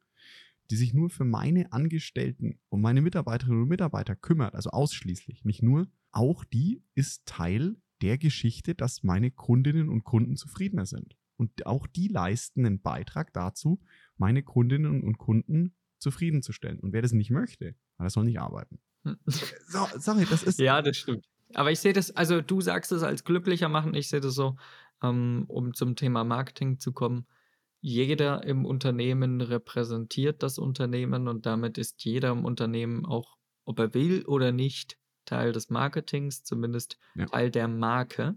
die sich nur für meine Angestellten und meine Mitarbeiterinnen und Mitarbeiter kümmert, also ausschließlich, nicht nur, auch die ist Teil der Geschichte, dass meine Kundinnen und Kunden zufriedener sind. Und auch die leisten einen Beitrag dazu, meine Kundinnen und Kunden zufriedenzustellen. Und wer das nicht möchte, der soll nicht arbeiten. Hm. So, sorry, das ist. Ja, das stimmt. Aber ich sehe das, also du sagst es als glücklicher machen, ich sehe das so, ähm, um zum Thema Marketing zu kommen. Jeder im Unternehmen repräsentiert das Unternehmen und damit ist jeder im Unternehmen auch, ob er will oder nicht, Teil des Marketings, zumindest ja. Teil der Marke.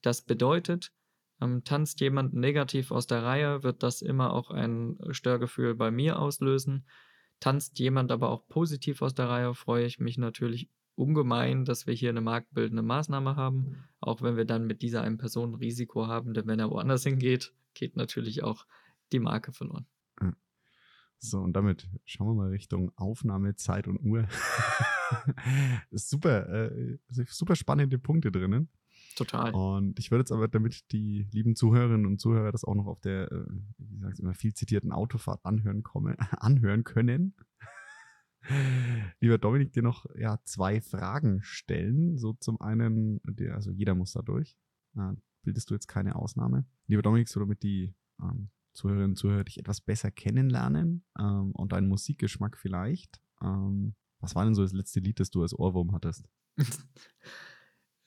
Das bedeutet, ähm, tanzt jemand negativ aus der Reihe, wird das immer auch ein Störgefühl bei mir auslösen. Tanzt jemand aber auch positiv aus der Reihe, freue ich mich natürlich ungemein, dass wir hier eine marktbildende Maßnahme haben, auch wenn wir dann mit dieser einen Person Risiko haben, denn wenn er woanders hingeht, geht natürlich auch die Marke verloren. So, und damit schauen wir mal Richtung Aufnahme, Zeit und Uhr. super, äh, super spannende Punkte drinnen. Total. Und ich würde jetzt aber, damit die lieben Zuhörerinnen und Zuhörer das auch noch auf der, äh, wie gesagt, immer viel zitierten Autofahrt anhören, komme, anhören können, lieber Dominik, dir noch ja, zwei Fragen stellen. So zum einen, also jeder muss da durch. Bildest du jetzt keine Ausnahme. Lieber Dominik, so damit die ähm, Zuhörerinnen und Zuhörer dich etwas besser kennenlernen ähm, und deinen Musikgeschmack vielleicht. Ähm, was war denn so das letzte Lied, das du als Ohrwurm hattest?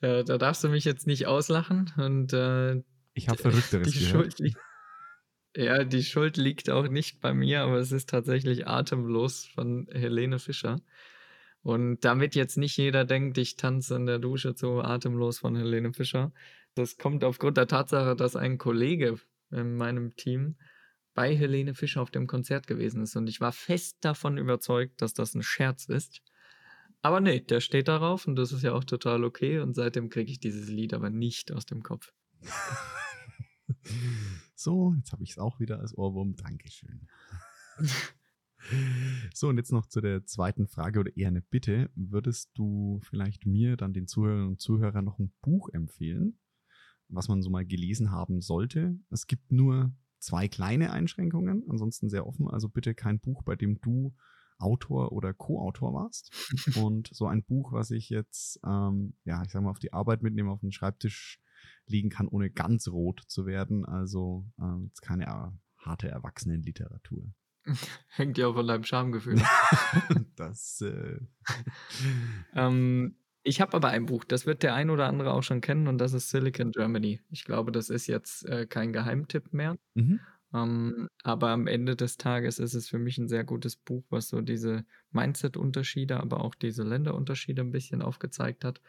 äh, da darfst du mich jetzt nicht auslachen und äh, ich habe Verrückteres die gehört. Schuld ja, die Schuld liegt auch nicht bei mir, aber es ist tatsächlich Atemlos von Helene Fischer. Und damit jetzt nicht jeder denkt, ich tanze in der Dusche zu Atemlos von Helene Fischer. Das kommt aufgrund der Tatsache, dass ein Kollege in meinem Team bei Helene Fischer auf dem Konzert gewesen ist. Und ich war fest davon überzeugt, dass das ein Scherz ist. Aber nee, der steht darauf und das ist ja auch total okay. Und seitdem kriege ich dieses Lied aber nicht aus dem Kopf. so, jetzt habe ich es auch wieder als Ohrwurm. Dankeschön. So, und jetzt noch zu der zweiten Frage oder eher eine Bitte. Würdest du vielleicht mir, dann den Zuhörerinnen und Zuhörern noch ein Buch empfehlen, was man so mal gelesen haben sollte? Es gibt nur zwei kleine Einschränkungen, ansonsten sehr offen. Also bitte kein Buch, bei dem du Autor oder Co-Autor warst. Und so ein Buch, was ich jetzt, ähm, ja, ich sag mal, auf die Arbeit mitnehme, auf den Schreibtisch legen kann, ohne ganz rot zu werden. Also äh, jetzt keine äh, harte Erwachsenenliteratur. Hängt ja auch von deinem Schamgefühl das. Äh ähm, ich habe aber ein Buch, das wird der ein oder andere auch schon kennen, und das ist Silicon Germany. Ich glaube, das ist jetzt äh, kein Geheimtipp mehr. Mhm. Ähm, aber am Ende des Tages ist es für mich ein sehr gutes Buch, was so diese Mindset-Unterschiede, aber auch diese Länderunterschiede ein bisschen aufgezeigt hat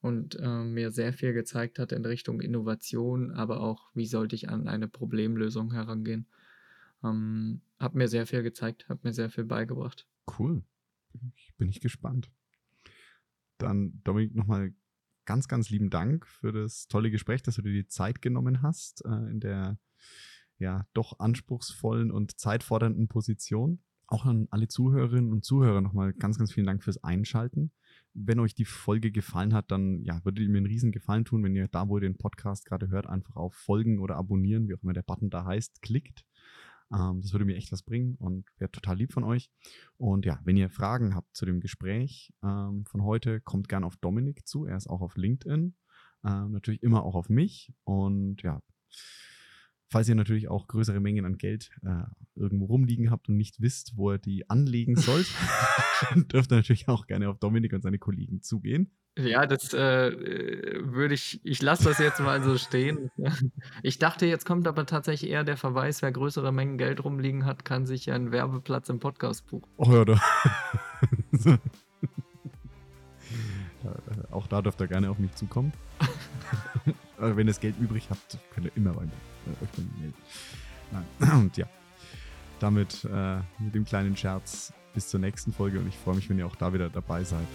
und äh, mir sehr viel gezeigt hat in Richtung Innovation, aber auch, wie sollte ich an eine Problemlösung herangehen. Ähm, hat mir sehr viel gezeigt, hat mir sehr viel beigebracht. Cool. Bin ich gespannt. Dann, Dominik, nochmal ganz, ganz lieben Dank für das tolle Gespräch, dass du dir die Zeit genommen hast äh, in der ja doch anspruchsvollen und zeitfordernden Position. Auch an alle Zuhörerinnen und Zuhörer nochmal ganz, ganz vielen Dank fürs Einschalten. Wenn euch die Folge gefallen hat, dann ja, würdet ihr mir einen riesen Gefallen tun, wenn ihr da, wo ihr den Podcast gerade hört, einfach auf Folgen oder abonnieren, wie auch immer der Button da heißt, klickt. Ähm, das würde mir echt was bringen und wäre total lieb von euch. Und ja, wenn ihr Fragen habt zu dem Gespräch ähm, von heute, kommt gerne auf Dominik zu. Er ist auch auf LinkedIn. Ähm, natürlich immer auch auf mich. Und ja, Falls ihr natürlich auch größere Mengen an Geld äh, irgendwo rumliegen habt und nicht wisst, wo ihr die anlegen sollt, dürft ihr natürlich auch gerne auf Dominik und seine Kollegen zugehen. Ja, das äh, würde ich, ich lasse das jetzt mal so stehen. Ich dachte, jetzt kommt aber tatsächlich eher der Verweis, wer größere Mengen Geld rumliegen hat, kann sich einen Werbeplatz im Podcast buchen. Oh ja, da. auch da dürft ihr gerne auf mich zukommen. Aber wenn ihr das Geld übrig habt, könnt ihr immer äh, euch bei mir melden. Nein. Und ja, damit äh, mit dem kleinen Scherz bis zur nächsten Folge und ich freue mich, wenn ihr auch da wieder dabei seid.